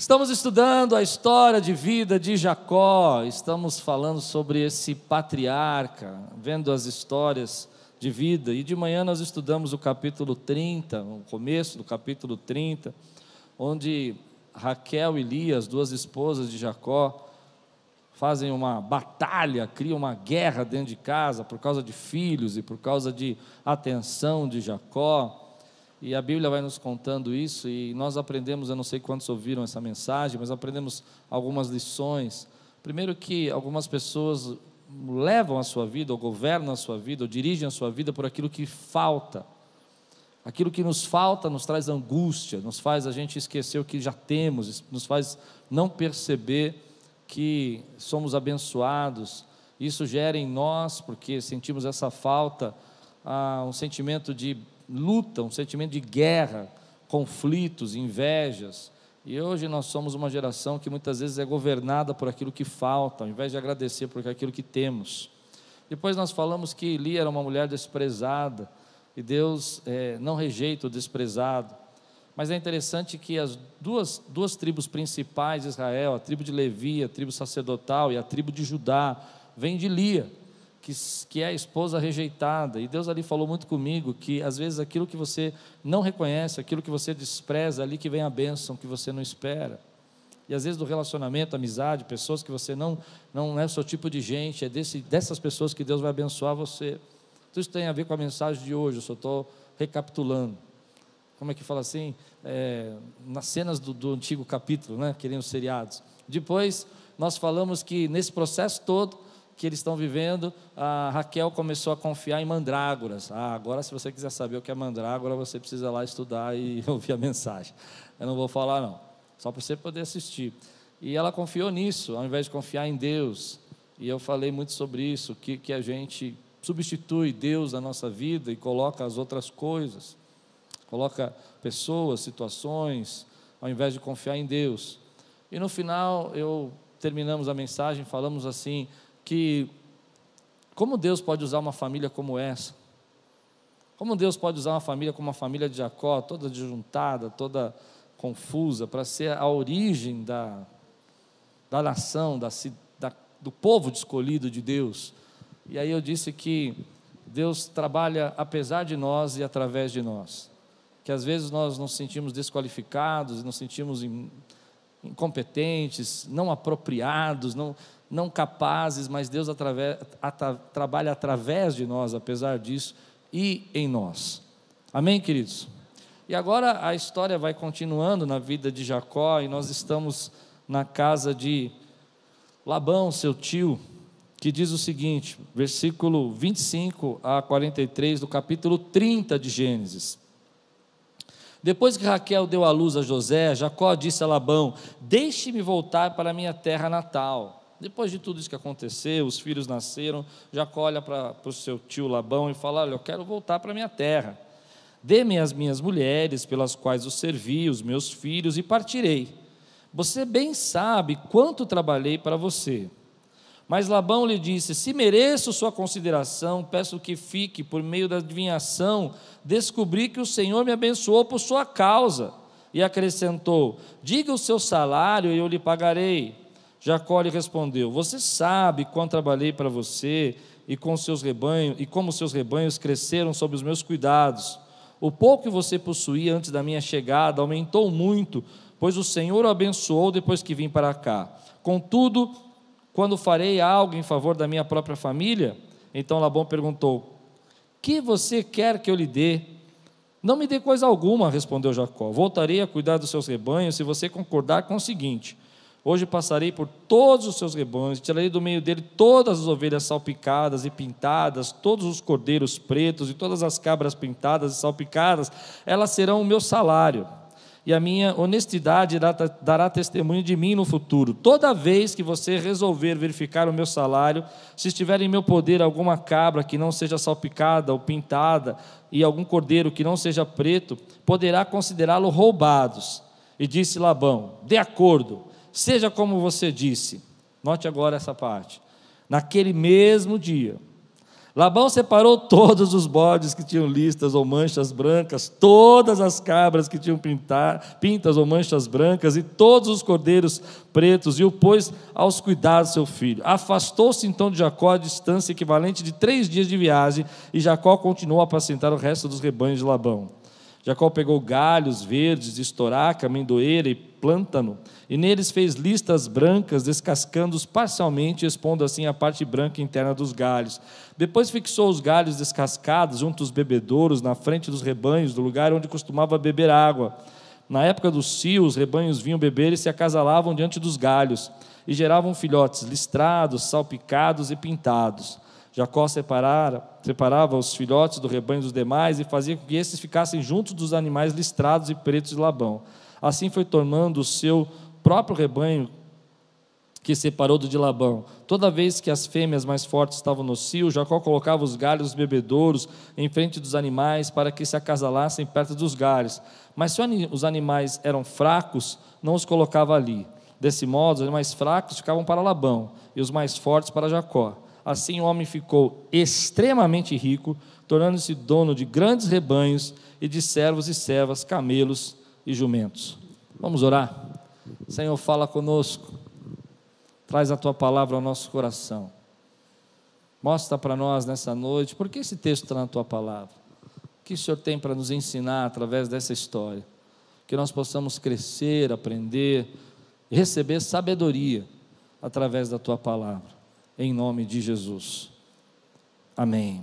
Estamos estudando a história de vida de Jacó, estamos falando sobre esse patriarca, vendo as histórias de vida. E de manhã nós estudamos o capítulo 30, o começo do capítulo 30, onde Raquel e Lia, as duas esposas de Jacó, fazem uma batalha, criam uma guerra dentro de casa por causa de filhos e por causa de atenção de Jacó. E a Bíblia vai nos contando isso, e nós aprendemos, eu não sei quantos ouviram essa mensagem, mas aprendemos algumas lições. Primeiro, que algumas pessoas levam a sua vida, ou governam a sua vida, ou dirigem a sua vida por aquilo que falta. Aquilo que nos falta nos traz angústia, nos faz a gente esquecer o que já temos, nos faz não perceber que somos abençoados. Isso gera em nós, porque sentimos essa falta, ah, um sentimento de luta, um sentimento de guerra, conflitos, invejas. E hoje nós somos uma geração que muitas vezes é governada por aquilo que falta, ao invés de agradecer por aquilo que temos. Depois nós falamos que Eli era uma mulher desprezada, e Deus é, não rejeita o desprezado. Mas é interessante que as duas, duas tribos principais de Israel, a tribo de Levi, a tribo sacerdotal e a tribo de Judá, vêm de Lia que, que é a esposa rejeitada. E Deus ali falou muito comigo que às vezes aquilo que você não reconhece, aquilo que você despreza, ali que vem a bênção que você não espera. E às vezes do relacionamento, amizade, pessoas que você não não é o seu tipo de gente, é desse, dessas pessoas que Deus vai abençoar você. Tudo isso tem a ver com a mensagem de hoje, eu só estou recapitulando. Como é que fala assim? É, nas cenas do, do antigo capítulo, né? Querendo seriados. Depois, nós falamos que nesse processo todo, que eles estão vivendo, a Raquel começou a confiar em mandrágoras. Ah, agora, se você quiser saber o que é mandrágora, você precisa lá estudar e ouvir a mensagem. Eu não vou falar, não, só para você poder assistir. E ela confiou nisso, ao invés de confiar em Deus. E eu falei muito sobre isso, que, que a gente substitui Deus na nossa vida e coloca as outras coisas, coloca pessoas, situações, ao invés de confiar em Deus. E no final, eu terminamos a mensagem, falamos assim: que como Deus pode usar uma família como essa? Como Deus pode usar uma família como a família de Jacó, toda desjuntada, toda confusa, para ser a origem da, da nação, da, da, do povo escolhido de Deus? E aí eu disse que Deus trabalha apesar de nós e através de nós. Que às vezes nós nos sentimos desqualificados, nos sentimos incompetentes, não apropriados, não, não capazes, mas Deus através, atra, trabalha através de nós, apesar disso, e em nós. Amém, queridos? E agora a história vai continuando na vida de Jacó, e nós estamos na casa de Labão, seu tio, que diz o seguinte, versículo 25 a 43 do capítulo 30 de Gênesis. Depois que Raquel deu à luz a José, Jacó disse a Labão: Deixe-me voltar para a minha terra natal depois de tudo isso que aconteceu, os filhos nasceram, Jacó olha para o seu tio Labão e fala: Olha, eu quero voltar para minha terra. Dê-me as minhas mulheres, pelas quais os servi, os meus filhos, e partirei. Você bem sabe quanto trabalhei para você. Mas Labão lhe disse: Se mereço sua consideração, peço que fique, por meio da adivinhação, descobri que o Senhor me abençoou por sua causa. E acrescentou: Diga o seu salário e eu lhe pagarei. Jacó lhe respondeu: Você sabe quanto trabalhei para você e com seus rebanhos e como seus rebanhos cresceram sob os meus cuidados. O pouco que você possuía antes da minha chegada aumentou muito, pois o Senhor o abençoou depois que vim para cá. Contudo, quando farei algo em favor da minha própria família, então Labão perguntou: Que você quer que eu lhe dê? Não me dê coisa alguma, respondeu Jacó. Voltarei a cuidar dos seus rebanhos se você concordar com o seguinte: Hoje passarei por todos os seus rebanhos, tirarei do meio dele todas as ovelhas salpicadas e pintadas, todos os cordeiros pretos e todas as cabras pintadas e salpicadas, elas serão o meu salário. E a minha honestidade dará testemunho de mim no futuro. Toda vez que você resolver verificar o meu salário, se estiver em meu poder alguma cabra que não seja salpicada ou pintada, e algum cordeiro que não seja preto, poderá considerá-lo roubados. E disse Labão: De acordo Seja como você disse. Note agora essa parte. Naquele mesmo dia, Labão separou todos os bodes que tinham listas ou manchas brancas, todas as cabras que tinham pintar, pintas ou manchas brancas, e todos os cordeiros pretos, e o pôs aos cuidados do seu filho. Afastou-se então de Jacó a distância equivalente de três dias de viagem, e Jacó continuou a apacentar o resto dos rebanhos de Labão. Jacó pegou galhos verdes, estoraca, amendoeira e plântano, e neles fez listas brancas, descascando-os parcialmente, expondo assim a parte branca interna dos galhos. Depois fixou os galhos descascados junto aos bebedouros, na frente dos rebanhos, do lugar onde costumava beber água. Na época do cio, os rebanhos vinham beber e se acasalavam diante dos galhos, e geravam filhotes listrados, salpicados e pintados. Jacó separara, separava os filhotes do rebanho dos demais e fazia com que esses ficassem juntos dos animais listrados e pretos de Labão. Assim foi tornando o seu próprio rebanho que separou do de Labão. Toda vez que as fêmeas mais fortes estavam no cio, Jacó colocava os galhos dos bebedouros em frente dos animais para que se acasalassem perto dos galhos. Mas se os animais eram fracos, não os colocava ali. Desse modo, os animais fracos ficavam para Labão e os mais fortes para Jacó. Assim o homem ficou extremamente rico, tornando-se dono de grandes rebanhos e de servos e servas, camelos e jumentos. Vamos orar? Senhor, fala conosco, traz a tua palavra ao nosso coração. Mostra para nós nessa noite, por que esse texto está na tua palavra? O que o Senhor tem para nos ensinar através dessa história? Que nós possamos crescer, aprender receber sabedoria através da tua palavra em nome de Jesus. Amém.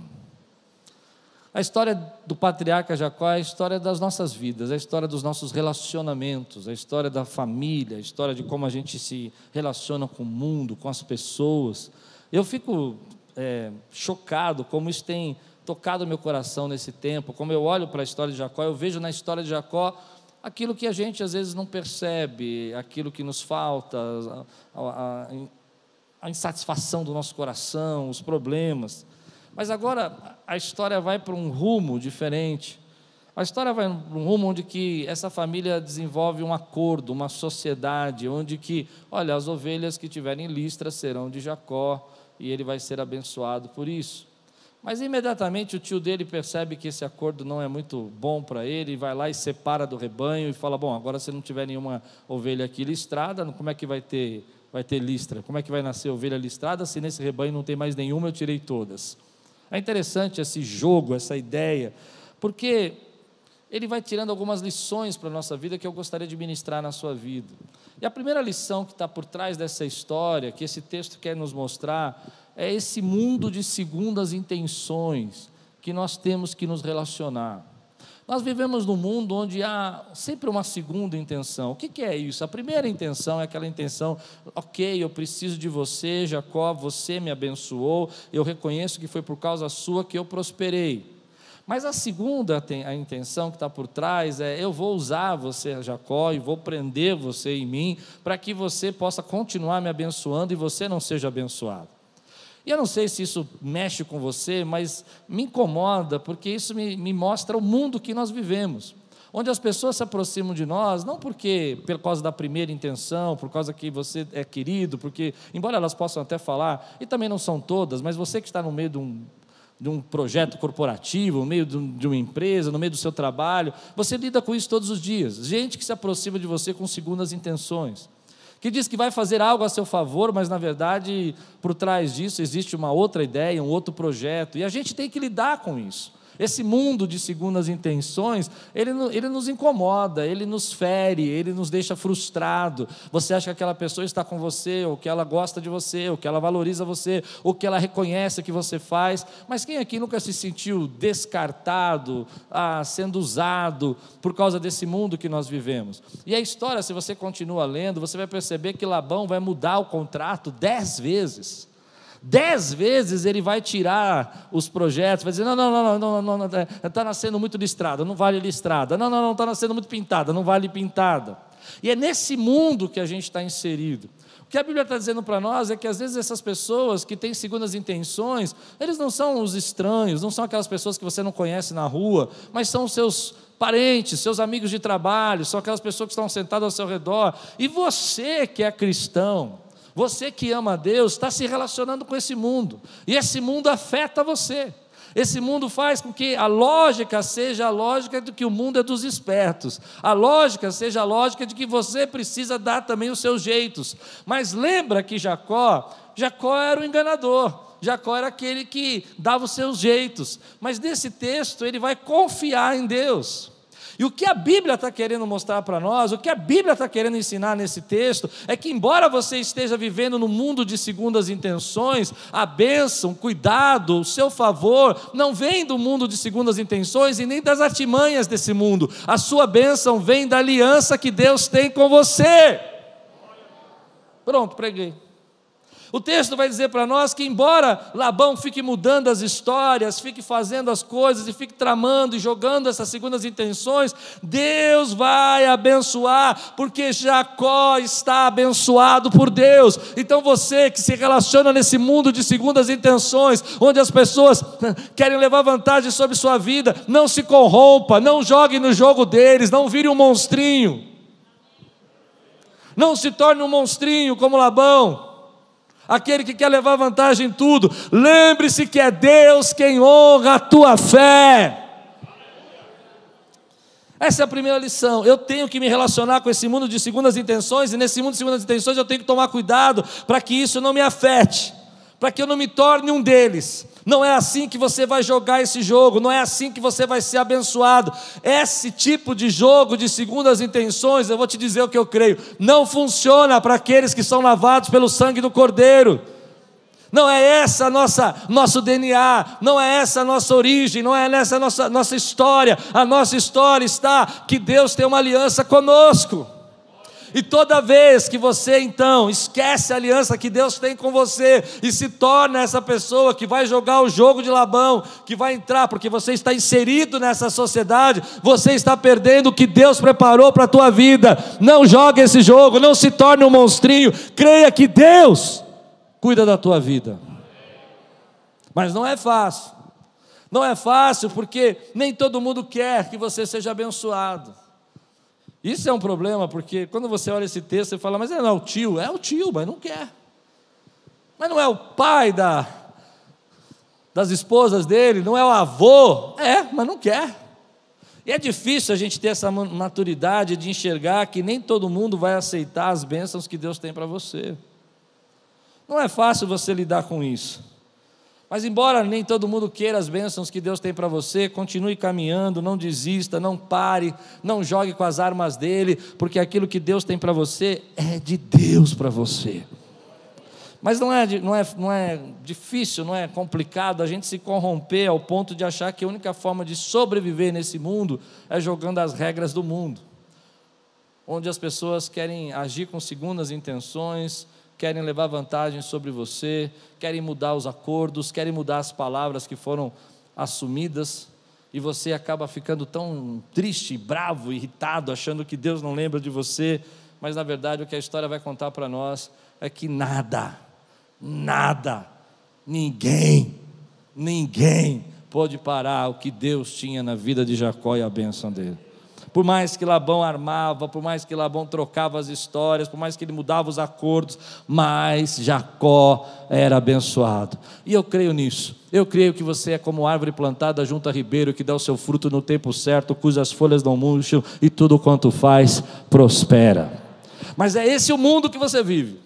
A história do patriarca Jacó é a história das nossas vidas, é a história dos nossos relacionamentos, é a história da família, é a história de como a gente se relaciona com o mundo, com as pessoas. Eu fico é, chocado como isso tem tocado meu coração nesse tempo. Como eu olho para a história de Jacó, eu vejo na história de Jacó aquilo que a gente às vezes não percebe, aquilo que nos falta, a, a, a, a insatisfação do nosso coração, os problemas. Mas agora a história vai para um rumo diferente. A história vai para um rumo onde que essa família desenvolve um acordo, uma sociedade, onde que, olha, as ovelhas que tiverem listra serão de Jacó e ele vai ser abençoado por isso. Mas imediatamente o tio dele percebe que esse acordo não é muito bom para ele, e vai lá e separa do rebanho e fala: Bom, agora se não tiver nenhuma ovelha aqui listrada, como é que vai ter vai ter listra. Como é que vai nascer ovelha listrada se nesse rebanho não tem mais nenhuma, eu tirei todas? É interessante esse jogo, essa ideia, porque ele vai tirando algumas lições para a nossa vida que eu gostaria de ministrar na sua vida. E a primeira lição que está por trás dessa história, que esse texto quer nos mostrar, é esse mundo de segundas intenções que nós temos que nos relacionar. Nós vivemos num mundo onde há sempre uma segunda intenção. O que, que é isso? A primeira intenção é aquela intenção, ok, eu preciso de você, Jacó, você me abençoou, eu reconheço que foi por causa sua que eu prosperei. Mas a segunda a intenção que está por trás é: eu vou usar você, Jacó, e vou prender você em mim, para que você possa continuar me abençoando e você não seja abençoado. E eu não sei se isso mexe com você, mas me incomoda, porque isso me, me mostra o mundo que nós vivemos onde as pessoas se aproximam de nós, não porque por causa da primeira intenção, por causa que você é querido, porque, embora elas possam até falar, e também não são todas, mas você que está no meio de um, de um projeto corporativo, no meio de, um, de uma empresa, no meio do seu trabalho, você lida com isso todos os dias. Gente que se aproxima de você com segundas intenções que diz que vai fazer algo a seu favor, mas na verdade, por trás disso existe uma outra ideia, um outro projeto, e a gente tem que lidar com isso. Esse mundo de segundas intenções, ele, ele nos incomoda, ele nos fere, ele nos deixa frustrado. Você acha que aquela pessoa está com você, ou que ela gosta de você, ou que ela valoriza você, ou que ela reconhece o que você faz, mas quem aqui nunca se sentiu descartado, ah, sendo usado por causa desse mundo que nós vivemos? E a história, se você continua lendo, você vai perceber que Labão vai mudar o contrato dez vezes. Dez vezes ele vai tirar os projetos, vai dizer: não, não, não, não, não, não, está nascendo muito listrada, não vale listrada. Não, não, não, está nascendo muito pintada, não vale pintada. E é nesse mundo que a gente está inserido. O que a Bíblia está dizendo para nós é que às vezes essas pessoas que têm segundas intenções, eles não são os estranhos, não são aquelas pessoas que você não conhece na rua, mas são os seus parentes, seus amigos de trabalho, são aquelas pessoas que estão sentadas ao seu redor. E você que é cristão, Você que ama a Deus está se relacionando com esse mundo, e esse mundo afeta você. Esse mundo faz com que a lógica seja a lógica de que o mundo é dos espertos, a lógica seja a lógica de que você precisa dar também os seus jeitos. Mas lembra que Jacó, Jacó era o enganador. Jacó era aquele que dava os seus jeitos, mas nesse texto ele vai confiar em Deus. E o que a Bíblia está querendo mostrar para nós, o que a Bíblia está querendo ensinar nesse texto, é que, embora você esteja vivendo no mundo de segundas intenções, a bênção, o cuidado, o seu favor, não vem do mundo de segundas intenções e nem das artimanhas desse mundo. A sua bênção vem da aliança que Deus tem com você. Pronto, preguei. O texto vai dizer para nós que, embora Labão fique mudando as histórias, fique fazendo as coisas e fique tramando e jogando essas segundas intenções, Deus vai abençoar, porque Jacó está abençoado por Deus. Então você que se relaciona nesse mundo de segundas intenções, onde as pessoas querem levar vantagem sobre sua vida, não se corrompa, não jogue no jogo deles, não vire um monstrinho. Não se torne um monstrinho como Labão aquele que quer levar vantagem em tudo. Lembre-se que é Deus quem honra a tua fé. Essa é a primeira lição. Eu tenho que me relacionar com esse mundo de segundas intenções, e nesse mundo de segundas intenções eu tenho que tomar cuidado para que isso não me afete, para que eu não me torne um deles. Não é assim que você vai jogar esse jogo, não é assim que você vai ser abençoado. Esse tipo de jogo de segundas intenções, eu vou te dizer o que eu creio, não funciona para aqueles que são lavados pelo sangue do Cordeiro. Não é essa nossa nosso DNA, não é essa a nossa origem, não é essa a nossa nossa história. A nossa história está que Deus tem uma aliança conosco. E toda vez que você então esquece a aliança que Deus tem com você e se torna essa pessoa que vai jogar o jogo de Labão, que vai entrar porque você está inserido nessa sociedade, você está perdendo o que Deus preparou para a tua vida. Não jogue esse jogo, não se torne um monstrinho. Creia que Deus cuida da tua vida. Mas não é fácil. Não é fácil porque nem todo mundo quer que você seja abençoado. Isso é um problema, porque quando você olha esse texto, você fala, mas não é o tio, é o tio, mas não quer. Mas não é o pai da, das esposas dele, não é o avô, é, mas não quer. E é difícil a gente ter essa maturidade de enxergar que nem todo mundo vai aceitar as bênçãos que Deus tem para você. Não é fácil você lidar com isso. Mas, embora nem todo mundo queira as bênçãos que Deus tem para você, continue caminhando, não desista, não pare, não jogue com as armas dele, porque aquilo que Deus tem para você é de Deus para você. Mas não é, não, é, não é difícil, não é complicado a gente se corromper ao ponto de achar que a única forma de sobreviver nesse mundo é jogando as regras do mundo, onde as pessoas querem agir com segundas intenções, querem levar vantagem sobre você, querem mudar os acordos, querem mudar as palavras que foram assumidas, e você acaba ficando tão triste, bravo, irritado, achando que Deus não lembra de você, mas na verdade o que a história vai contar para nós é que nada, nada, ninguém, ninguém pode parar o que Deus tinha na vida de Jacó e a bênção dele. Por mais que Labão armava, por mais que Labão trocava as histórias, por mais que ele mudava os acordos, mas Jacó era abençoado. E eu creio nisso. Eu creio que você é como árvore plantada junto a ribeiro, que dá o seu fruto no tempo certo, cujas folhas não murcham e tudo quanto faz prospera. Mas é esse o mundo que você vive.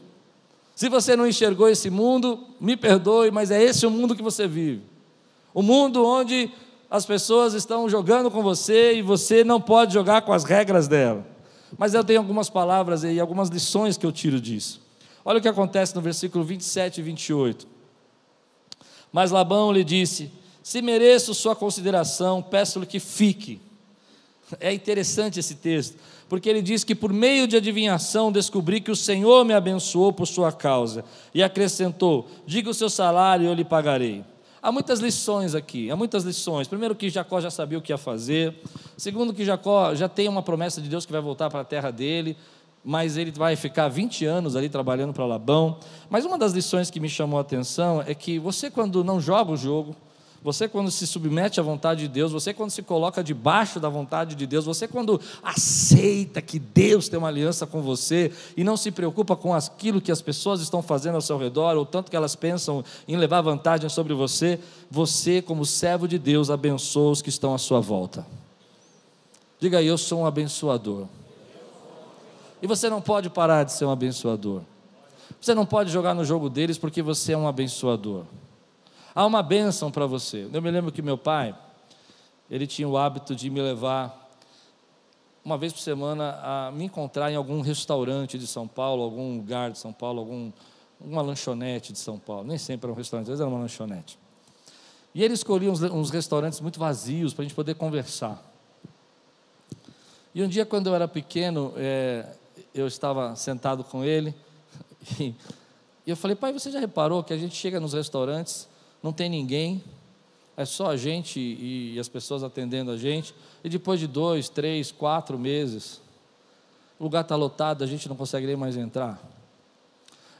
Se você não enxergou esse mundo, me perdoe, mas é esse o mundo que você vive. O mundo onde as pessoas estão jogando com você e você não pode jogar com as regras dela. Mas eu tenho algumas palavras e algumas lições que eu tiro disso. Olha o que acontece no versículo 27 e 28. Mas Labão lhe disse: Se mereço sua consideração, peço-lhe que fique. É interessante esse texto, porque ele diz que por meio de adivinhação descobri que o Senhor me abençoou por sua causa, e acrescentou: Diga o seu salário e eu lhe pagarei. Há muitas lições aqui, há muitas lições. Primeiro, que Jacó já sabia o que ia fazer. Segundo, que Jacó já tem uma promessa de Deus que vai voltar para a terra dele, mas ele vai ficar 20 anos ali trabalhando para Labão. Mas uma das lições que me chamou a atenção é que você, quando não joga o jogo, Você, quando se submete à vontade de Deus, você, quando se coloca debaixo da vontade de Deus, você, quando aceita que Deus tem uma aliança com você e não se preocupa com aquilo que as pessoas estão fazendo ao seu redor, ou tanto que elas pensam em levar vantagem sobre você, você, como servo de Deus, abençoa os que estão à sua volta. Diga aí, eu sou um abençoador. E você não pode parar de ser um abençoador. Você não pode jogar no jogo deles porque você é um abençoador. Há uma bênção para você. Eu me lembro que meu pai, ele tinha o hábito de me levar uma vez por semana a me encontrar em algum restaurante de São Paulo, algum lugar de São Paulo, algum, uma lanchonete de São Paulo. Nem sempre era um restaurante, às vezes era uma lanchonete. E ele escolhia uns, uns restaurantes muito vazios para a gente poder conversar. E um dia, quando eu era pequeno, é, eu estava sentado com ele e, e eu falei, pai, você já reparou que a gente chega nos restaurantes não tem ninguém, é só a gente e, as pessoas atendendo a gente, e depois de dois, três, quatro meses, o lugar está lotado, a gente não consegue nem mais entrar.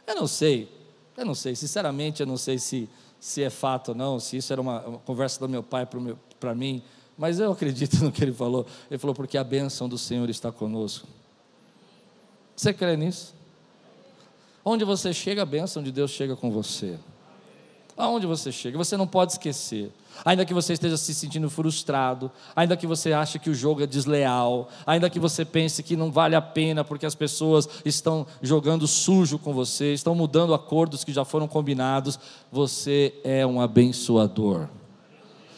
Eu não sei, eu não sei, sinceramente, eu não sei se, se é fato ou não, se isso era uma, uma conversa do meu pai para mim, mas eu acredito no que ele falou. Ele falou, porque a bênção do Senhor está conosco. Você crê nisso? Onde você chega, a bênção de Deus chega com você. Aonde você chega, você não pode esquecer. Ainda que você esteja se sentindo frustrado, ainda que você ache que o jogo é desleal, ainda que você pense que não vale a pena porque as pessoas estão jogando sujo com você, estão mudando acordos que já foram combinados, você é um abençoador.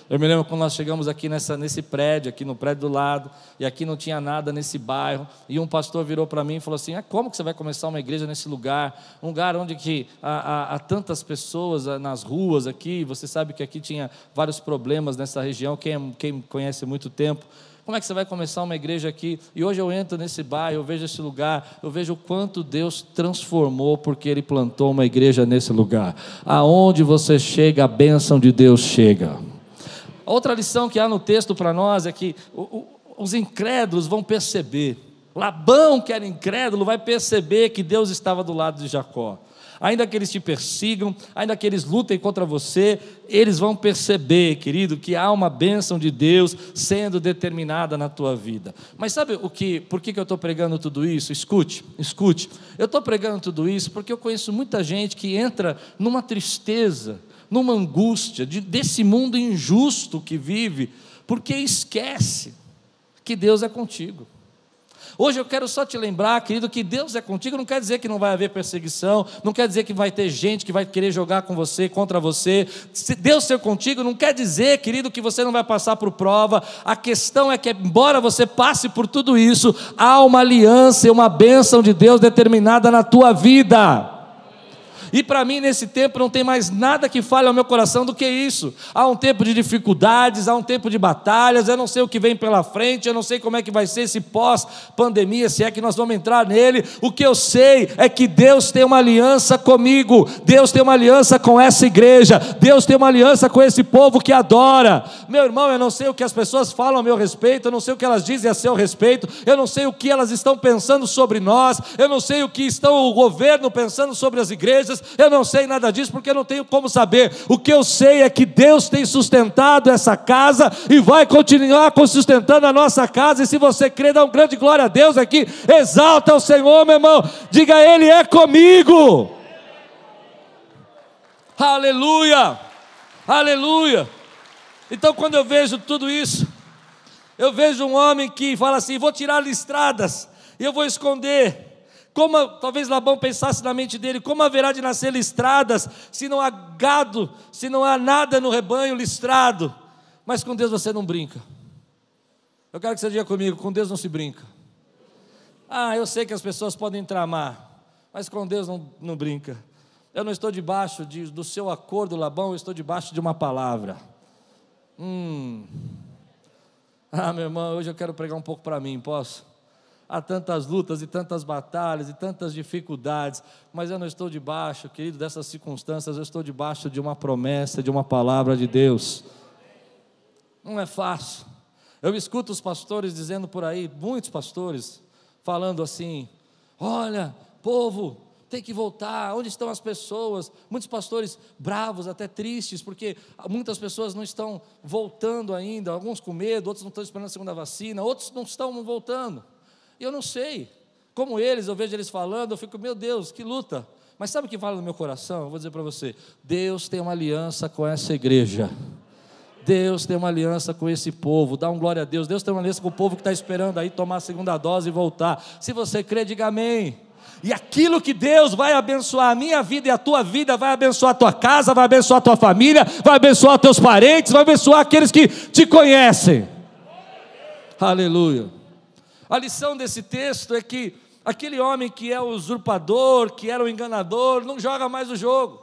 Eu me lembro quando nós chegamos aqui nessa, nesse prédio, aqui no prédio do lado, e aqui não tinha nada nesse bairro, e um pastor virou para mim e falou assim: ah, como que você vai começar uma igreja nesse lugar? Um lugar onde que há, há, há tantas pessoas nas ruas aqui, você sabe que aqui tinha vários problemas nessa região, quem, quem conhece muito tempo. Como é que você vai começar uma igreja aqui? E hoje eu entro nesse bairro, eu vejo esse lugar, eu vejo o quanto Deus transformou porque Ele plantou uma igreja nesse lugar. Aonde você chega, a bênção de Deus chega. Outra lição que há no texto para nós é que os incrédulos vão perceber. Labão, que era incrédulo, vai perceber que Deus estava do lado de Jacó. Ainda que eles te persigam, ainda que eles lutem contra você, eles vão perceber, querido, que há uma bênção de Deus sendo determinada na tua vida. Mas sabe o que? Por que, que eu estou pregando tudo isso? Escute, escute. Eu estou pregando tudo isso porque eu conheço muita gente que entra numa tristeza, numa angústia de, desse mundo injusto que vive, porque esquece que Deus é contigo. Hoje eu quero só te lembrar, querido, que Deus é contigo, não quer dizer que não vai haver perseguição, não quer dizer que vai ter gente que vai querer jogar com você, contra você. Se Deus ser contigo, não quer dizer, querido, que você não vai passar por prova. A questão é que, embora você passe por tudo isso, há uma aliança e uma bênção de Deus determinada na tua vida. E para mim, nesse tempo, não tem mais nada que fale ao meu coração do que isso. Há um tempo de dificuldades, há um tempo de batalhas, eu não sei o que vem pela frente, eu não sei como é que vai ser esse pós-pandemia, se é que nós vamos entrar nele. O que eu sei é que Deus tem uma aliança comigo, Deus tem uma aliança com essa igreja, Deus tem uma aliança com esse povo que adora. Meu irmão, eu não sei o que as pessoas falam a meu respeito, eu não sei o que elas dizem a seu respeito, eu não sei o que elas estão pensando sobre nós, eu não sei o que estão o governo pensando sobre as igrejas, eu não sei nada disso porque eu não tenho como saber. O que eu sei é que Deus tem sustentado essa casa e vai continuar sustentando a nossa casa. E se você crê, dá um grande glória a Deus aqui. Exalta o Senhor, meu irmão. Diga, Ele é comigo. Aleluia, aleluia. Então, quando eu vejo tudo isso, eu vejo um homem que fala assim: vou tirar listradas e eu vou esconder. Como talvez Labão pensasse na mente dele, como haverá de nascer listradas se não há gado, se não há nada no rebanho listrado? Mas com Deus você não brinca. Eu quero que você diga comigo, com Deus não se brinca. Ah, eu sei que as pessoas podem tramar, mas com Deus não, não brinca. Eu não estou debaixo de, do seu acordo, Labão, eu estou debaixo de uma palavra. Hum. Ah, meu irmão, hoje eu quero pregar um pouco para mim, posso? Há tantas lutas e tantas batalhas e tantas dificuldades, mas eu não estou debaixo, querido, dessas circunstâncias, eu estou debaixo de uma promessa, de uma palavra de Deus. Não é fácil. Eu escuto os pastores dizendo por aí, muitos pastores, falando assim: olha, povo, tem que voltar. Onde estão as pessoas? Muitos pastores bravos, até tristes, porque muitas pessoas não estão voltando ainda, alguns com medo, outros não estão esperando a segunda vacina, outros não estão voltando. Eu não sei. Como eles, eu vejo eles falando, eu fico, meu Deus, que luta. Mas sabe o que fala no meu coração? Eu vou dizer para você: Deus tem uma aliança com essa igreja. Deus tem uma aliança com esse povo, dá um glória a Deus. Deus tem uma aliança com o povo que está esperando aí tomar a segunda dose e voltar. Se você crê, diga amém. E aquilo que Deus vai abençoar a minha vida e a tua vida, vai abençoar a tua casa, vai abençoar a tua família, vai abençoar teus parentes, vai abençoar aqueles que te conhecem. Aleluia. A lição desse texto é que aquele homem que é o usurpador, que era o enganador, não joga mais o jogo.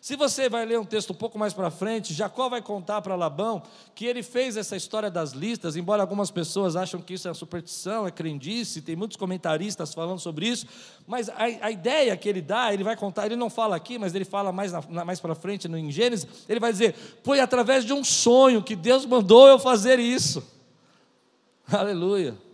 Se você vai ler um texto um pouco mais para frente, Jacó vai contar para Labão que ele fez essa história das listas, embora algumas pessoas acham que isso é superstição, é crendice, tem muitos comentaristas falando sobre isso, mas a, a ideia que ele dá, ele vai contar, ele não fala aqui, mas ele fala mais, mais para frente no, em Gênesis, ele vai dizer: foi através de um sonho que Deus mandou eu fazer isso. Aleluia.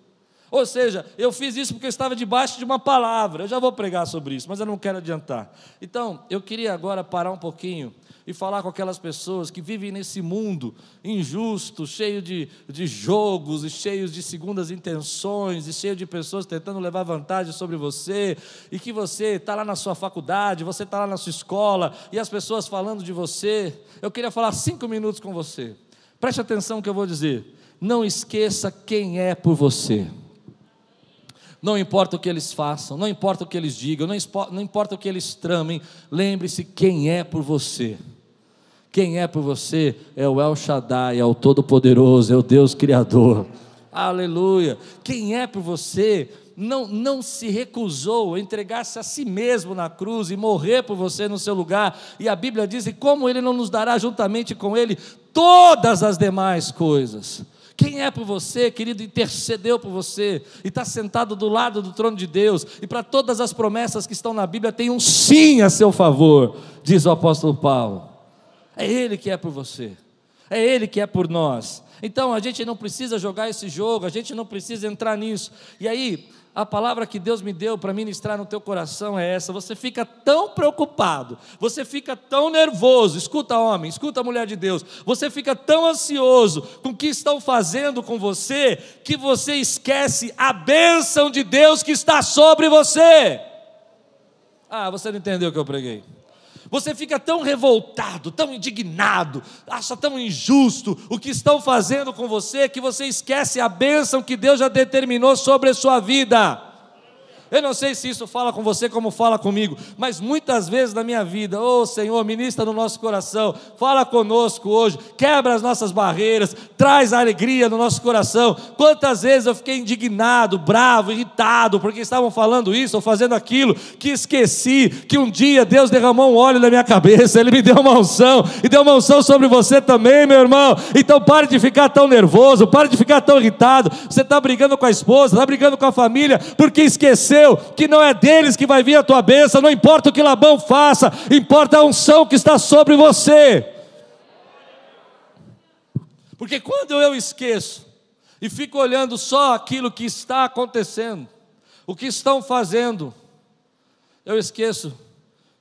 Ou seja, eu fiz isso porque eu estava debaixo de uma palavra. Eu já vou pregar sobre isso, mas eu não quero adiantar. Então, eu queria agora parar um pouquinho e falar com aquelas pessoas que vivem nesse mundo injusto, cheio de, de jogos e cheio de segundas intenções e cheio de pessoas tentando levar vantagem sobre você e que você está lá na sua faculdade, você está lá na sua escola e as pessoas falando de você. Eu queria falar cinco minutos com você. Preste atenção no que eu vou dizer. Não esqueça quem é por você. Não importa o que eles façam, não importa o que eles digam, não importa o que eles tramem, lembre-se quem é por você. Quem é por você é o El Shaddai, é o Todo-Poderoso, é o Deus Criador. Aleluia. Quem é por você não, não se recusou a entregar-se a si mesmo na cruz e morrer por você no seu lugar. E a Bíblia diz: e como Ele não nos dará juntamente com Ele todas as demais coisas. Quem é por você, querido, intercedeu por você e está sentado do lado do trono de Deus, e para todas as promessas que estão na Bíblia tem um sim a seu favor, diz o apóstolo Paulo. É Ele que é por você, é Ele que é por nós. Então a gente não precisa jogar esse jogo, a gente não precisa entrar nisso. E aí, a palavra que Deus me deu para ministrar no teu coração é essa. Você fica tão preocupado, você fica tão nervoso. Escuta, homem, escuta, mulher de Deus. Você fica tão ansioso com o que estão fazendo com você, que você esquece a bênção de Deus que está sobre você. Ah, você não entendeu o que eu preguei. Você fica tão revoltado, tão indignado, acha tão injusto o que estão fazendo com você que você esquece a bênção que Deus já determinou sobre a sua vida. Eu não sei se isso fala com você como fala comigo, mas muitas vezes na minha vida, ô oh, Senhor, ministra no nosso coração, fala conosco hoje, quebra as nossas barreiras, traz alegria no nosso coração. Quantas vezes eu fiquei indignado, bravo, irritado, porque estavam falando isso ou fazendo aquilo, que esqueci que um dia Deus derramou um óleo na minha cabeça, Ele me deu uma unção, e deu uma unção sobre você também, meu irmão. Então pare de ficar tão nervoso, pare de ficar tão irritado. Você está brigando com a esposa, está brigando com a família, porque esqueceu que não é deles que vai vir a tua bênção, não importa o que Labão faça, importa a unção que está sobre você. Porque quando eu esqueço e fico olhando só aquilo que está acontecendo, o que estão fazendo, eu esqueço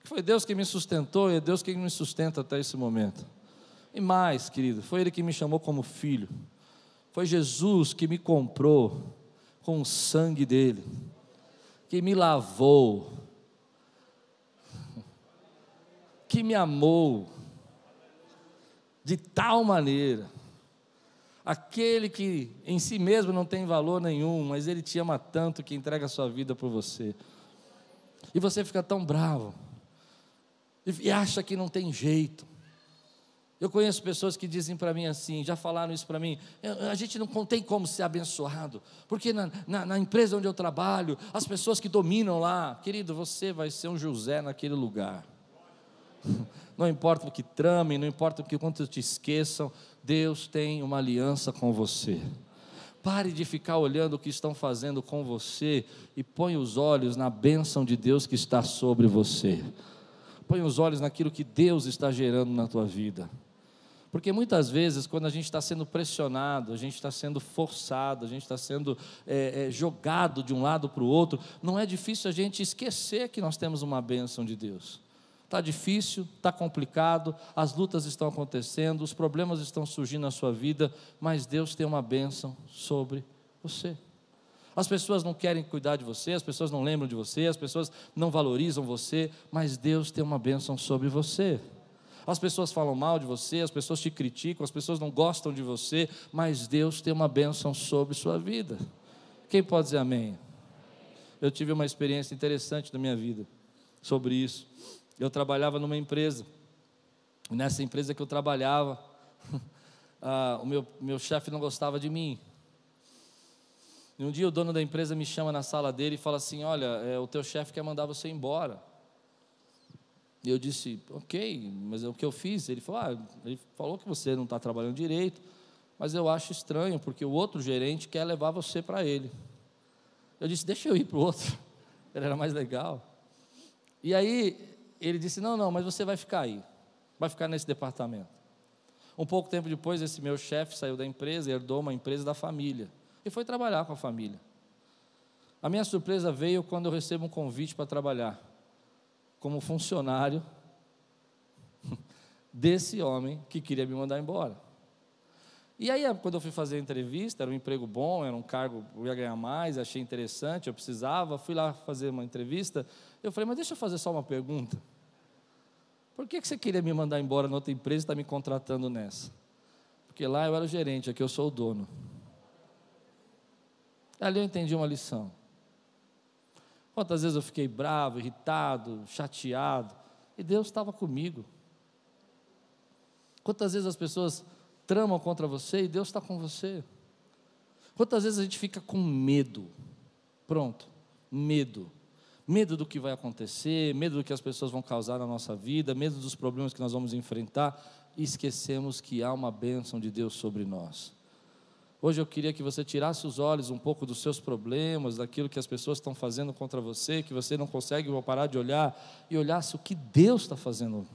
que foi Deus que me sustentou e é Deus quem me sustenta até esse momento. E mais, querido, foi Ele que me chamou como filho, foi Jesus que me comprou com o sangue dele que me lavou, que me amou de tal maneira. Aquele que em si mesmo não tem valor nenhum, mas ele te ama tanto que entrega a sua vida por você. E você fica tão bravo, e acha que não tem jeito. Eu conheço pessoas que dizem para mim assim, já falaram isso para mim, a gente não tem como ser abençoado, porque na, na, na, empresa onde eu trabalho, as pessoas que dominam lá, querido, você vai ser um José naquele lugar. Não importa o que tramem, não importa o que quanto te esqueçam, Deus tem uma aliança com você. Pare de ficar olhando o que estão fazendo com você e põe os olhos na bênção de Deus que está sobre você. Põe os olhos naquilo que Deus está gerando na tua vida. Porque muitas vezes, quando a gente está sendo pressionado, a gente está sendo forçado, a gente está sendo é, é, jogado de um lado para o outro, não é difícil a gente esquecer que nós temos uma bênção de Deus. Está difícil, está complicado, as lutas estão acontecendo, os problemas estão surgindo na sua vida, mas Deus tem uma bênção sobre você. As pessoas não querem cuidar de você, as pessoas não lembram de você, as pessoas não valorizam você, mas Deus tem uma bênção sobre você. As pessoas falam mal de você, as pessoas te criticam, as pessoas não gostam de você, mas Deus tem uma bênção sobre sua vida. Quem pode dizer amém? Eu tive uma experiência interessante na minha vida sobre isso. Eu trabalhava numa empresa, nessa empresa que eu trabalhava, ah, o meu, meu chefe não gostava de mim. E um dia o dono da empresa me chama na sala dele e fala assim: Olha, é, o teu chefe quer mandar você embora. E eu disse, ok, mas é o que eu fiz? Ele falou, ah, ele falou que você não está trabalhando direito, mas eu acho estranho, porque o outro gerente quer levar você para ele. Eu disse, deixa eu ir para o outro, ele era mais legal. E aí ele disse, não, não, mas você vai ficar aí, vai ficar nesse departamento. Um pouco tempo depois, esse meu chefe saiu da empresa, herdou uma empresa da família, e foi trabalhar com a família. A minha surpresa veio quando eu recebo um convite para trabalhar como funcionário desse homem que queria me mandar embora. E aí, quando eu fui fazer a entrevista, era um emprego bom, era um cargo, eu ia ganhar mais, achei interessante, eu precisava, fui lá fazer uma entrevista. Eu falei, mas deixa eu fazer só uma pergunta. Por que, que você queria me mandar embora na outra empresa e está me contratando nessa? Porque lá eu era o gerente, aqui eu sou o dono. Ali eu entendi uma lição. Quantas vezes eu fiquei bravo, irritado, chateado, e Deus estava comigo. Quantas vezes as pessoas tramam contra você e Deus está com você. Quantas vezes a gente fica com medo? Pronto, medo. Medo do que vai acontecer, medo do que as pessoas vão causar na nossa vida, medo dos problemas que nós vamos enfrentar, e esquecemos que há uma bênção de Deus sobre nós. Hoje eu queria que você tirasse os olhos um pouco dos seus problemas, daquilo que as pessoas estão fazendo contra você, que você não consegue parar de olhar, e olhasse o que Deus está fazendo.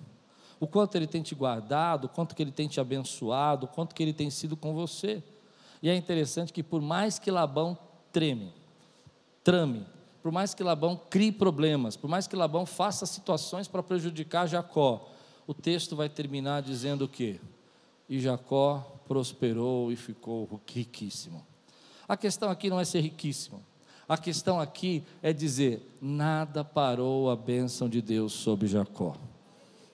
O quanto Ele tem te guardado, o quanto que Ele tem te abençoado, o quanto que Ele tem sido com você. E é interessante que por mais que Labão treme, trame, por mais que Labão crie problemas, por mais que Labão faça situações para prejudicar Jacó, o texto vai terminar dizendo o quê? E Jacó prosperou e ficou riquíssimo. A questão aqui não é ser riquíssimo. A questão aqui é dizer: nada parou a bênção de Deus sobre Jacó.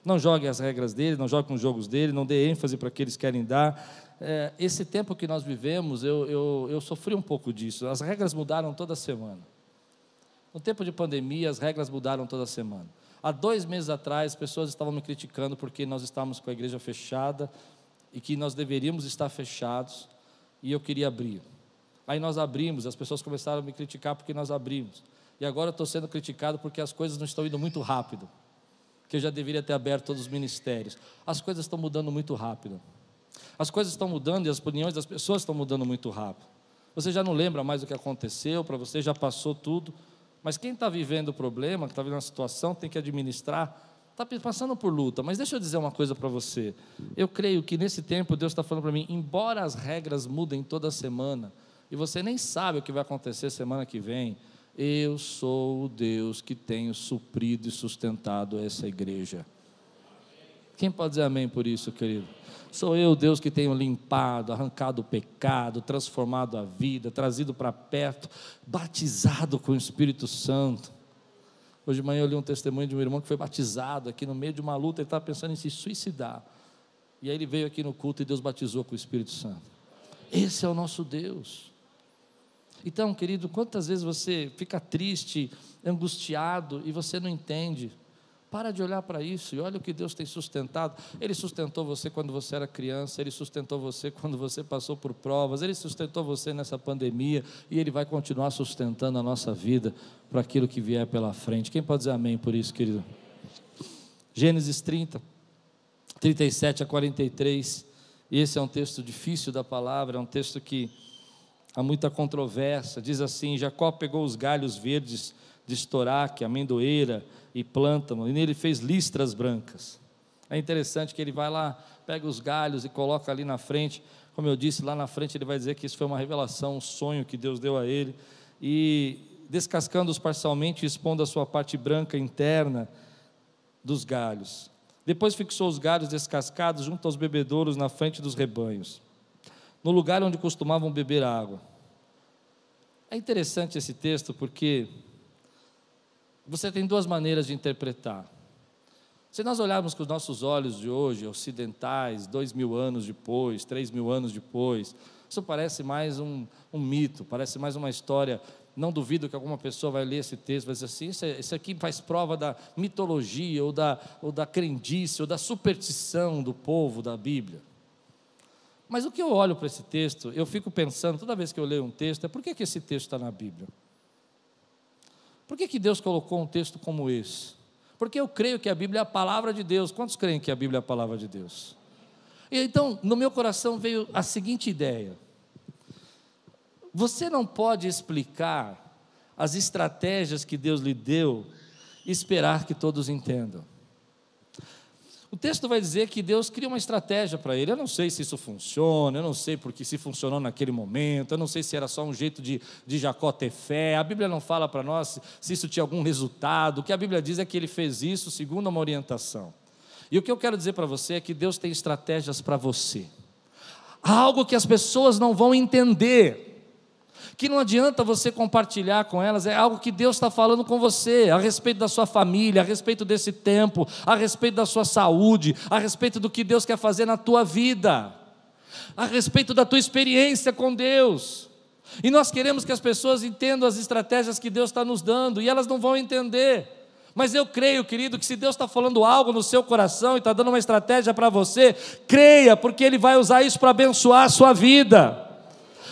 Não jogue as regras dele, não jogue com os jogos dele, não dê ênfase para que eles querem dar. É, esse tempo que nós vivemos, eu, eu, eu sofri um pouco disso. As regras mudaram toda semana. No tempo de pandemia, as regras mudaram toda semana. Há dois meses atrás, pessoas estavam me criticando porque nós estávamos com a igreja fechada, e que nós deveríamos estar fechados e eu queria abrir. Aí nós abrimos, as pessoas começaram a me criticar porque nós abrimos. E agora estou sendo criticado porque as coisas não estão indo muito rápido. Que eu já deveria ter aberto todos os ministérios. As coisas estão mudando muito rápido. As coisas estão mudando e as opiniões das pessoas estão mudando muito rápido. Você já não lembra mais o que aconteceu, para você já passou tudo. Mas quem está vivendo o problema, que está vivendo a situação, tem que administrar está passando por luta, mas deixa eu dizer uma coisa para você. Eu creio que nesse tempo Deus está falando para mim, embora as regras mudem toda semana, e você nem sabe o que vai acontecer semana que vem, eu sou o Deus que tenho suprido e sustentado essa igreja. Quem pode dizer amém por isso, querido? Sou eu, Deus, que tenho limpado, arrancado o pecado, transformado a vida, trazido para perto, batizado com o Espírito Santo. Hoje de manhã eu li um testemunho de um irmão que foi batizado aqui no meio de uma luta, ele estava pensando em se suicidar. E aí ele veio aqui no culto e Deus batizou com o Espírito Santo. Esse é o nosso Deus. Então, querido, quantas vezes você fica triste, angustiado e você não entende? Para de olhar para isso e olha o que Deus tem sustentado. Ele sustentou você quando você era criança, Ele sustentou você quando você passou por provas, Ele sustentou você nessa pandemia e Ele vai continuar sustentando a nossa vida para aquilo que vier pela frente. Quem pode dizer amém por isso, querido? Gênesis 30, 37 a 43. E esse é um texto difícil da palavra, é um texto que há muita controvérsia. Diz assim: Jacó pegou os galhos verdes de estoraque, amendoeira e plântano, e nele fez listras brancas. É interessante que ele vai lá, pega os galhos e coloca ali na frente. Como eu disse, lá na frente ele vai dizer que isso foi uma revelação, um sonho que Deus deu a ele. E descascando-os parcialmente, expondo a sua parte branca interna dos galhos. Depois fixou os galhos descascados junto aos bebedouros na frente dos rebanhos, no lugar onde costumavam beber água. É interessante esse texto porque você tem duas maneiras de interpretar. Se nós olharmos com os nossos olhos de hoje, ocidentais, dois mil anos depois, três mil anos depois, isso parece mais um, um mito, parece mais uma história. Não duvido que alguma pessoa vai ler esse texto e vai dizer assim: isso, é, isso aqui faz prova da mitologia, ou da, ou da crendice, ou da superstição do povo da Bíblia. Mas o que eu olho para esse texto, eu fico pensando, toda vez que eu leio um texto, é por que, que esse texto está na Bíblia? Por que, que Deus colocou um texto como esse? Porque eu creio que a Bíblia é a palavra de Deus. Quantos creem que a Bíblia é a palavra de Deus? E então, no meu coração veio a seguinte ideia: você não pode explicar as estratégias que Deus lhe deu e esperar que todos entendam. O texto vai dizer que Deus cria uma estratégia para ele. Eu não sei se isso funciona, eu não sei porque se funcionou naquele momento, eu não sei se era só um jeito de, de Jacó ter fé. A Bíblia não fala para nós se isso tinha algum resultado. O que a Bíblia diz é que ele fez isso segundo uma orientação. E o que eu quero dizer para você é que Deus tem estratégias para você. Algo que as pessoas não vão entender que não adianta você compartilhar com elas, é algo que Deus está falando com você, a respeito da sua família, a respeito desse tempo, a respeito da sua saúde, a respeito do que Deus quer fazer na tua vida, a respeito da tua experiência com Deus. E nós queremos que as pessoas entendam as estratégias que Deus está nos dando, e elas não vão entender. Mas eu creio, querido, que se Deus está falando algo no seu coração e está dando uma estratégia para você, creia, porque Ele vai usar isso para abençoar a sua vida.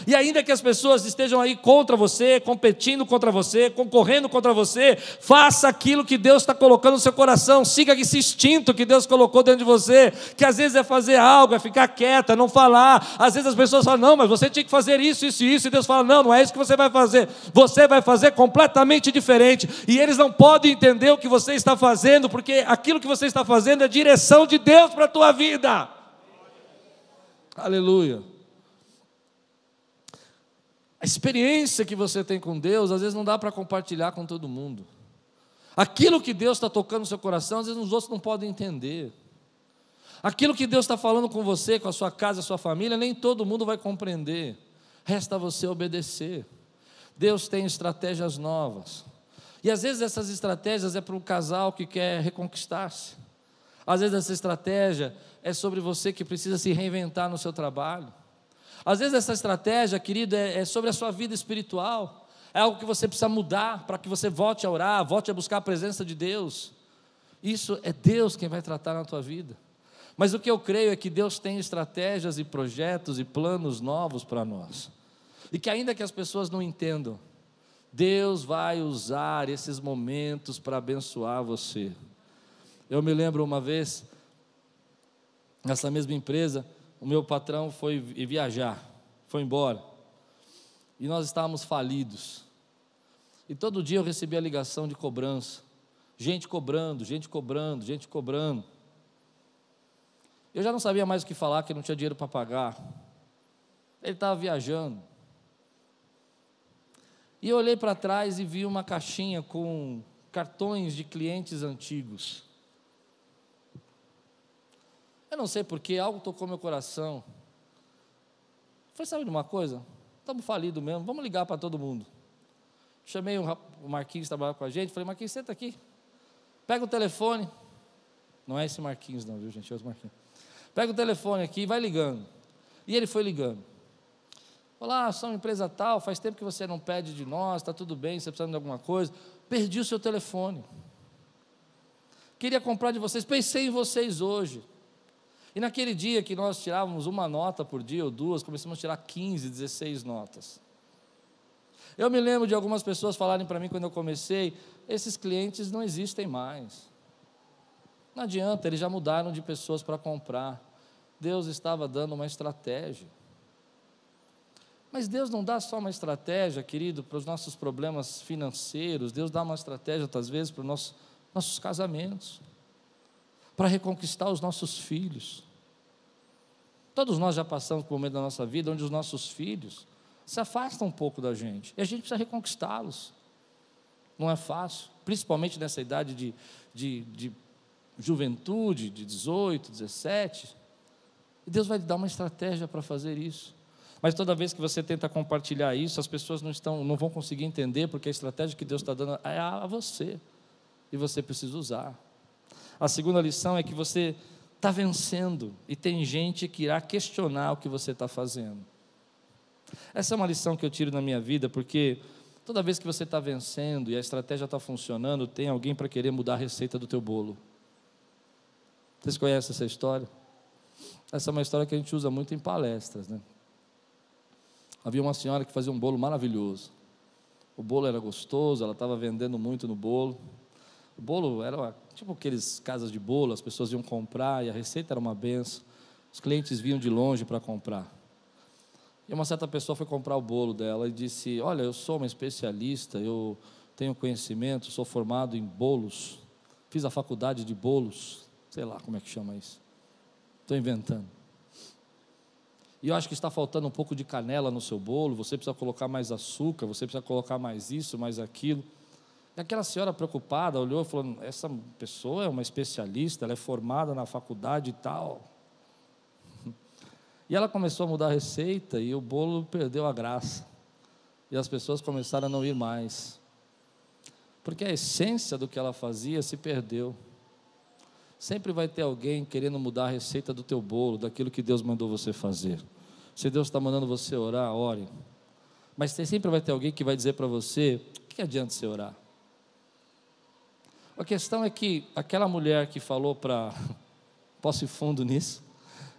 E ainda que as pessoas estejam aí contra você, competindo contra você, concorrendo contra você, faça aquilo que Deus está colocando no seu coração, siga esse instinto que Deus colocou dentro de você, que às vezes é fazer algo, é ficar quieta, não falar. Às vezes as pessoas falam, não, mas você tinha que fazer isso, isso e isso, e Deus fala, não, não é isso que você vai fazer, você vai fazer completamente diferente. E eles não podem entender o que você está fazendo, porque aquilo que você está fazendo é direção de Deus para a tua vida. Aleluia. Experiência que você tem com Deus, às vezes não dá para compartilhar com todo mundo. Aquilo que Deus está tocando no seu coração, às vezes os outros não podem entender. Aquilo que Deus está falando com você, com a sua casa, a sua família, nem todo mundo vai compreender. Resta você obedecer. Deus tem estratégias novas. E às vezes essas estratégias é para um casal que quer reconquistar-se. Às vezes essa estratégia é sobre você que precisa se reinventar no seu trabalho. Às vezes essa estratégia, querido, é, é sobre a sua vida espiritual. É algo que você precisa mudar para que você volte a orar, volte a buscar a presença de Deus. Isso é Deus quem vai tratar na tua vida. Mas o que eu creio é que Deus tem estratégias e projetos e planos novos para nós. E que ainda que as pessoas não entendam, Deus vai usar esses momentos para abençoar você. Eu me lembro uma vez, nessa mesma empresa, o meu patrão foi viajar, foi embora. E nós estávamos falidos. E todo dia eu recebia ligação de cobrança. Gente cobrando, gente cobrando, gente cobrando. Eu já não sabia mais o que falar, que não tinha dinheiro para pagar. Ele estava viajando. E eu olhei para trás e vi uma caixinha com cartões de clientes antigos. Eu não sei porque, algo tocou meu coração. Foi, sabe de uma coisa? Estamos falidos mesmo, vamos ligar para todo mundo. Chamei o Marquinhos que trabalhava com a gente, falei, Marquinhos, senta aqui. Pega o telefone. Não é esse Marquinhos não, viu gente? É outro Marquinhos. Pega o telefone aqui e vai ligando. E ele foi ligando. Olá, sou uma empresa tal, faz tempo que você não pede de nós, está tudo bem, você precisa de alguma coisa. Perdi o seu telefone. Queria comprar de vocês, pensei em vocês hoje. E naquele dia que nós tirávamos uma nota por dia ou duas, começamos a tirar 15, 16 notas. Eu me lembro de algumas pessoas falarem para mim quando eu comecei: esses clientes não existem mais. Não adianta, eles já mudaram de pessoas para comprar. Deus estava dando uma estratégia. Mas Deus não dá só uma estratégia, querido, para os nossos problemas financeiros, Deus dá uma estratégia, às vezes, para os nossos, nossos casamentos para reconquistar os nossos filhos. Todos nós já passamos por um momento da nossa vida onde os nossos filhos se afastam um pouco da gente e a gente precisa reconquistá-los. Não é fácil, principalmente nessa idade de, de, de juventude, de 18, 17. E Deus vai lhe dar uma estratégia para fazer isso. Mas toda vez que você tenta compartilhar isso, as pessoas não, estão, não vão conseguir entender, porque a estratégia que Deus está dando é a você. E você precisa usar. A segunda lição é que você está vencendo e tem gente que irá questionar o que você está fazendo. Essa é uma lição que eu tiro na minha vida, porque toda vez que você está vencendo e a estratégia está funcionando, tem alguém para querer mudar a receita do teu bolo. Vocês conhecem essa história? Essa é uma história que a gente usa muito em palestras, né? Havia uma senhora que fazia um bolo maravilhoso. O bolo era gostoso, ela estava vendendo muito no bolo. O bolo era tipo aqueles casas de bolo, as pessoas iam comprar e a receita era uma benção. Os clientes vinham de longe para comprar. E uma certa pessoa foi comprar o bolo dela e disse: Olha, eu sou uma especialista, eu tenho conhecimento, sou formado em bolos, fiz a faculdade de bolos, sei lá como é que chama isso. Estou inventando. E eu acho que está faltando um pouco de canela no seu bolo, você precisa colocar mais açúcar, você precisa colocar mais isso, mais aquilo. Aquela senhora preocupada olhou e falou: Essa pessoa é uma especialista, ela é formada na faculdade e tal. E ela começou a mudar a receita e o bolo perdeu a graça. E as pessoas começaram a não ir mais. Porque a essência do que ela fazia se perdeu. Sempre vai ter alguém querendo mudar a receita do teu bolo, daquilo que Deus mandou você fazer. Se Deus está mandando você orar, ore. Mas sempre vai ter alguém que vai dizer para você: o que adianta você orar? A questão é que aquela mulher que falou para. Posso ir fundo nisso?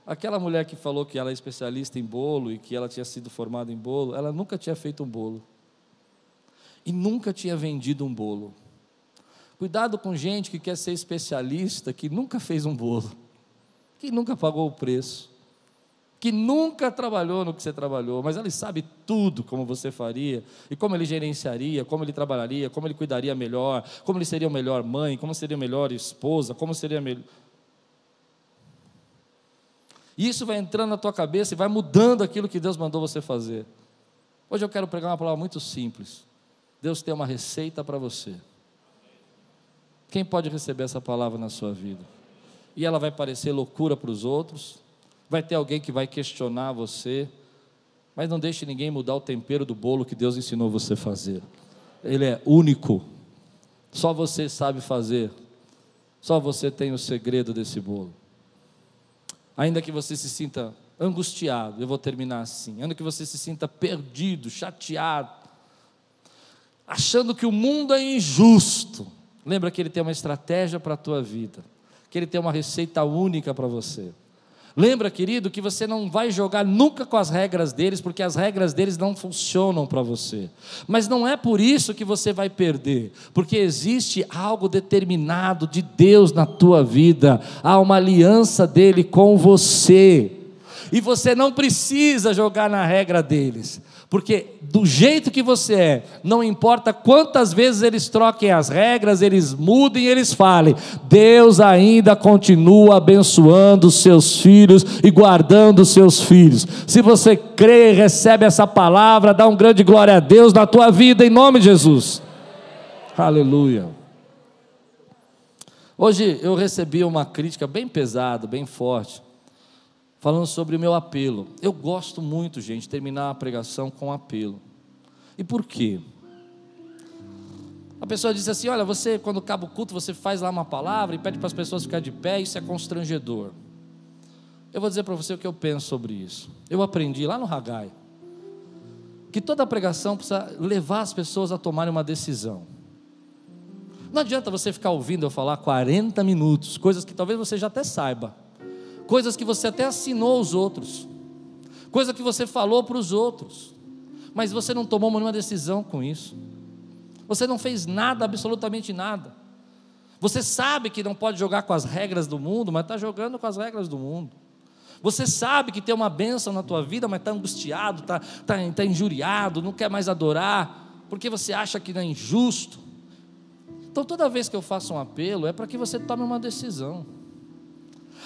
Aquela mulher que falou que ela é especialista em bolo e que ela tinha sido formada em bolo, ela nunca tinha feito um bolo. E nunca tinha vendido um bolo. Cuidado com gente que quer ser especialista, que nunca fez um bolo, que nunca pagou o preço, que nunca trabalhou no que você trabalhou, mas ele sabe tudo como você faria, e como ele gerenciaria, como ele trabalharia, como ele cuidaria melhor, como ele seria a melhor mãe, como seria a melhor esposa, como seria melhor e isso vai entrando na tua cabeça e vai mudando aquilo que Deus mandou você fazer. Hoje eu quero pregar uma palavra muito simples. Deus tem uma receita para você. Quem pode receber essa palavra na sua vida? E ela vai parecer loucura para os outros, vai ter alguém que vai questionar você, mas não deixe ninguém mudar o tempero do bolo que Deus ensinou você a fazer. Ele é único. Só você sabe fazer. Só você tem o segredo desse bolo. Ainda que você se sinta angustiado, eu vou terminar assim. Ainda que você se sinta perdido, chateado, achando que o mundo é injusto, lembra que ele tem uma estratégia para a tua vida, que ele tem uma receita única para você. Lembra, querido, que você não vai jogar nunca com as regras deles, porque as regras deles não funcionam para você. Mas não é por isso que você vai perder, porque existe algo determinado de Deus na tua vida, há uma aliança dele com você. E você não precisa jogar na regra deles. Porque do jeito que você é, não importa quantas vezes eles troquem as regras, eles mudem, eles falem, Deus ainda continua abençoando os seus filhos e guardando os seus filhos. Se você crê e recebe essa palavra, dá um grande glória a Deus na tua vida, em nome de Jesus. Aleluia. Hoje eu recebi uma crítica bem pesada, bem forte falando sobre o meu apelo. Eu gosto muito, gente, terminar a pregação com apelo. E por quê? A pessoa diz assim: Olha, você, quando acaba o culto, você faz lá uma palavra e pede para as pessoas ficar de pé, isso é constrangedor. Eu vou dizer para você o que eu penso sobre isso. Eu aprendi lá no Ragai que toda pregação precisa levar as pessoas a tomarem uma decisão. Não adianta você ficar ouvindo eu falar 40 minutos, coisas que talvez você já até saiba coisas que você até assinou aos outros, coisa que você falou para os outros, mas você não tomou nenhuma decisão com isso. Você não fez nada, absolutamente nada. Você sabe que não pode jogar com as regras do mundo, mas está jogando com as regras do mundo. Você sabe que tem uma bênção na tua vida, mas está angustiado, está tá, tá injuriado, não quer mais adorar, porque você acha que não é injusto. Então, toda vez que eu faço um apelo, é para que você tome uma decisão.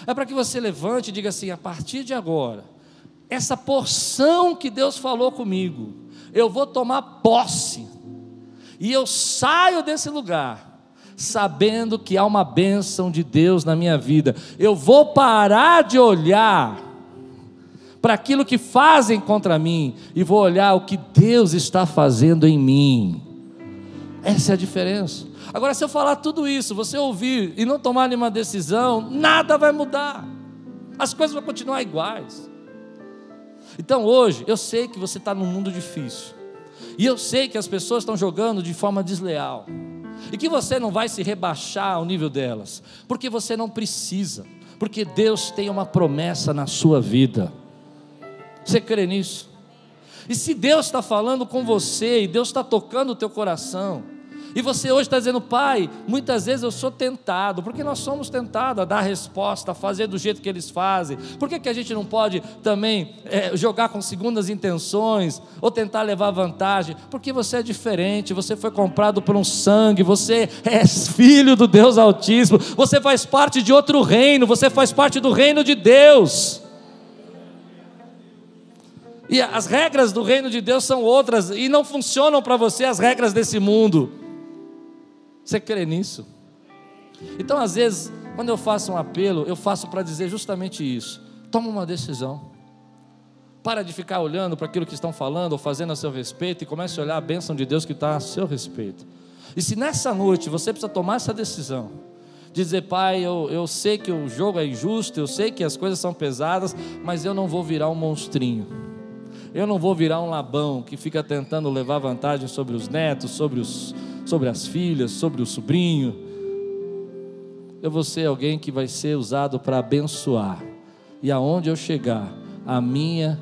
É para que você levante e diga assim: a partir de agora, essa porção que Deus falou comigo, eu vou tomar posse, e eu saio desse lugar sabendo que há uma bênção de Deus na minha vida. Eu vou parar de olhar para aquilo que fazem contra mim e vou olhar o que Deus está fazendo em mim. Essa é a diferença. Agora, se eu falar tudo isso, você ouvir e não tomar nenhuma decisão, nada vai mudar. As coisas vão continuar iguais. Então, hoje, eu sei que você está num mundo difícil. E eu sei que as pessoas estão jogando de forma desleal. E que você não vai se rebaixar ao nível delas, porque você não precisa, porque Deus tem uma promessa na sua vida. Você crê nisso? E se Deus está falando com você e Deus está tocando o teu coração, e você hoje está dizendo, pai, muitas vezes eu sou tentado, porque nós somos tentados a dar resposta, a fazer do jeito que eles fazem. Por que, que a gente não pode também é, jogar com segundas intenções ou tentar levar vantagem? Porque você é diferente, você foi comprado por um sangue, você é filho do Deus Altíssimo, você faz parte de outro reino, você faz parte do reino de Deus. E as regras do reino de Deus são outras e não funcionam para você as regras desse mundo. Você crê nisso? Então, às vezes, quando eu faço um apelo, eu faço para dizer justamente isso. Toma uma decisão. Para de ficar olhando para aquilo que estão falando ou fazendo a seu respeito e comece a olhar a bênção de Deus que está a seu respeito. E se nessa noite você precisa tomar essa decisão, dizer, pai, eu, eu sei que o jogo é injusto, eu sei que as coisas são pesadas, mas eu não vou virar um monstrinho. Eu não vou virar um labão que fica tentando levar vantagem sobre os netos, sobre os, sobre as filhas, sobre o sobrinho. Eu vou ser alguém que vai ser usado para abençoar. E aonde eu chegar, a minha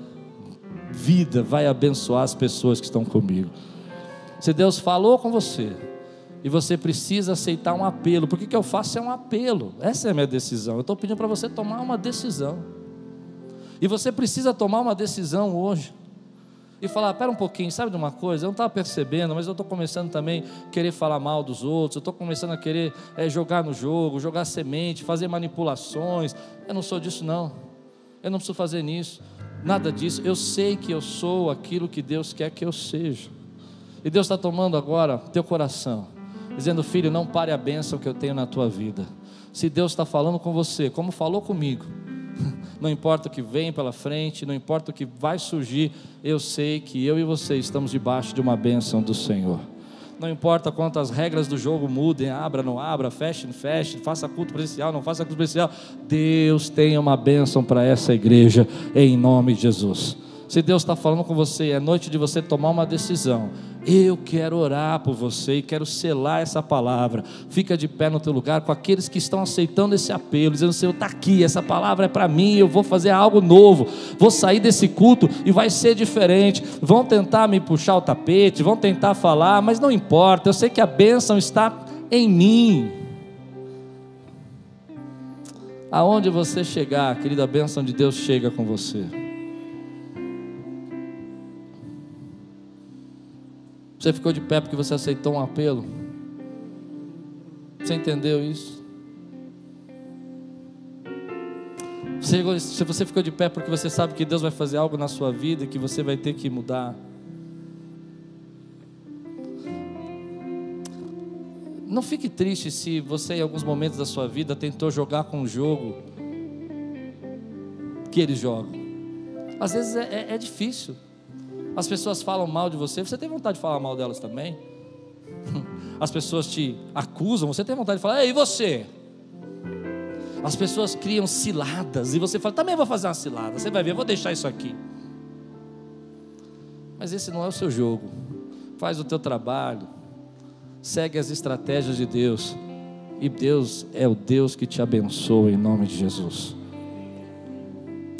vida vai abençoar as pessoas que estão comigo. Se Deus falou com você, e você precisa aceitar um apelo, porque que eu faço é um apelo, essa é a minha decisão. Eu estou pedindo para você tomar uma decisão, e você precisa tomar uma decisão hoje e falar: pera um pouquinho, sabe de uma coisa? Eu não estava percebendo, mas eu estou começando também a querer falar mal dos outros, eu estou começando a querer é, jogar no jogo, jogar semente, fazer manipulações. Eu não sou disso, não. Eu não preciso fazer nisso, nada disso. Eu sei que eu sou aquilo que Deus quer que eu seja. E Deus está tomando agora teu coração, dizendo: Filho, não pare a bênção que eu tenho na tua vida. Se Deus está falando com você, como falou comigo, não importa o que vem pela frente, não importa o que vai surgir, eu sei que eu e você estamos debaixo de uma bênção do Senhor. Não importa quantas regras do jogo mudem, abra, não abra, feche, não feche, faça culto presencial, não faça culto presencial, Deus tem uma bênção para essa igreja, em nome de Jesus. Se Deus está falando com você, é noite de você tomar uma decisão. Eu quero orar por você e quero selar essa palavra. Fica de pé no teu lugar com aqueles que estão aceitando esse apelo, dizendo: Senhor, está aqui, essa palavra é para mim, eu vou fazer algo novo, vou sair desse culto e vai ser diferente. Vão tentar me puxar o tapete, vão tentar falar, mas não importa, eu sei que a bênção está em mim. Aonde você chegar, querida, a bênção de Deus chega com você. Você ficou de pé porque você aceitou um apelo? Você entendeu isso? Se você ficou de pé porque você sabe que Deus vai fazer algo na sua vida e que você vai ter que mudar. Não fique triste se você, em alguns momentos da sua vida, tentou jogar com o jogo que eles jogam. Às vezes é, é, é difícil. As pessoas falam mal de você, você tem vontade de falar mal delas também? As pessoas te acusam, você tem vontade de falar, e você? As pessoas criam ciladas e você fala, também vou fazer uma cilada, você vai ver, vou deixar isso aqui. Mas esse não é o seu jogo. Faz o teu trabalho, segue as estratégias de Deus, e Deus é o Deus que te abençoa em nome de Jesus.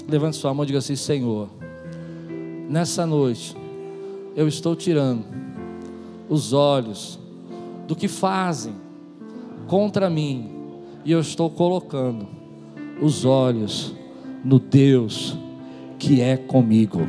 Levante sua mão e diga assim: Senhor, nessa noite, eu estou tirando os olhos do que fazem contra mim e eu estou colocando os olhos no Deus que é comigo.